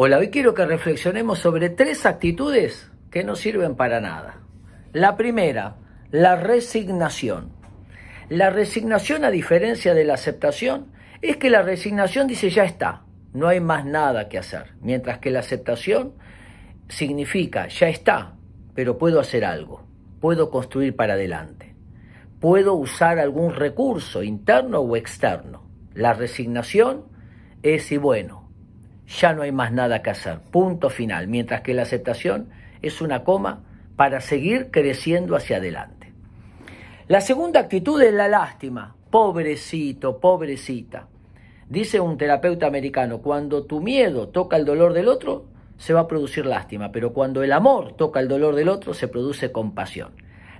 Hola, hoy quiero que reflexionemos sobre tres actitudes que no sirven para nada. La primera, la resignación. La resignación, a diferencia de la aceptación, es que la resignación dice ya está, no hay más nada que hacer, mientras que la aceptación significa ya está, pero puedo hacer algo, puedo construir para adelante, puedo usar algún recurso interno o externo. La resignación es y bueno, ya no hay más nada que hacer, punto final, mientras que la aceptación es una coma para seguir creciendo hacia adelante. La segunda actitud es la lástima, pobrecito, pobrecita. Dice un terapeuta americano, cuando tu miedo toca el dolor del otro, se va a producir lástima, pero cuando el amor toca el dolor del otro, se produce compasión.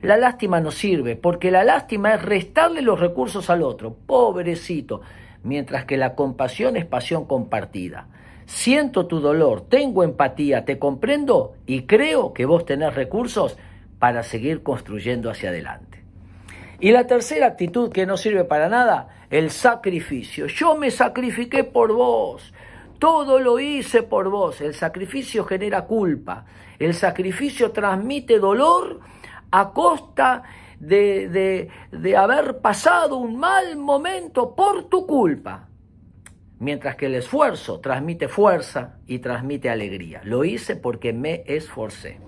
La lástima no sirve, porque la lástima es restarle los recursos al otro, pobrecito, mientras que la compasión es pasión compartida. Siento tu dolor, tengo empatía, te comprendo y creo que vos tenés recursos para seguir construyendo hacia adelante. Y la tercera actitud que no sirve para nada, el sacrificio. Yo me sacrifiqué por vos, todo lo hice por vos. El sacrificio genera culpa, el sacrificio transmite dolor a costa de, de, haber pasado un mal momento por tu culpa. Mientras que el esfuerzo transmite fuerza y transmite alegría. Lo hice porque me esforcé.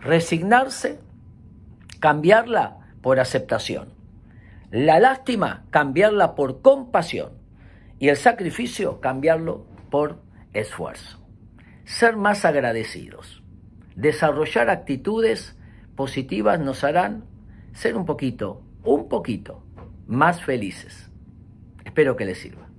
Resignarse, cambiarla por aceptación. La lástima, cambiarla por compasión. Y el sacrificio, cambiarlo por esfuerzo. Ser más agradecidos. Desarrollar actitudes positivas nos harán ser un poquito, un poquito más felices. Espero que les sirva.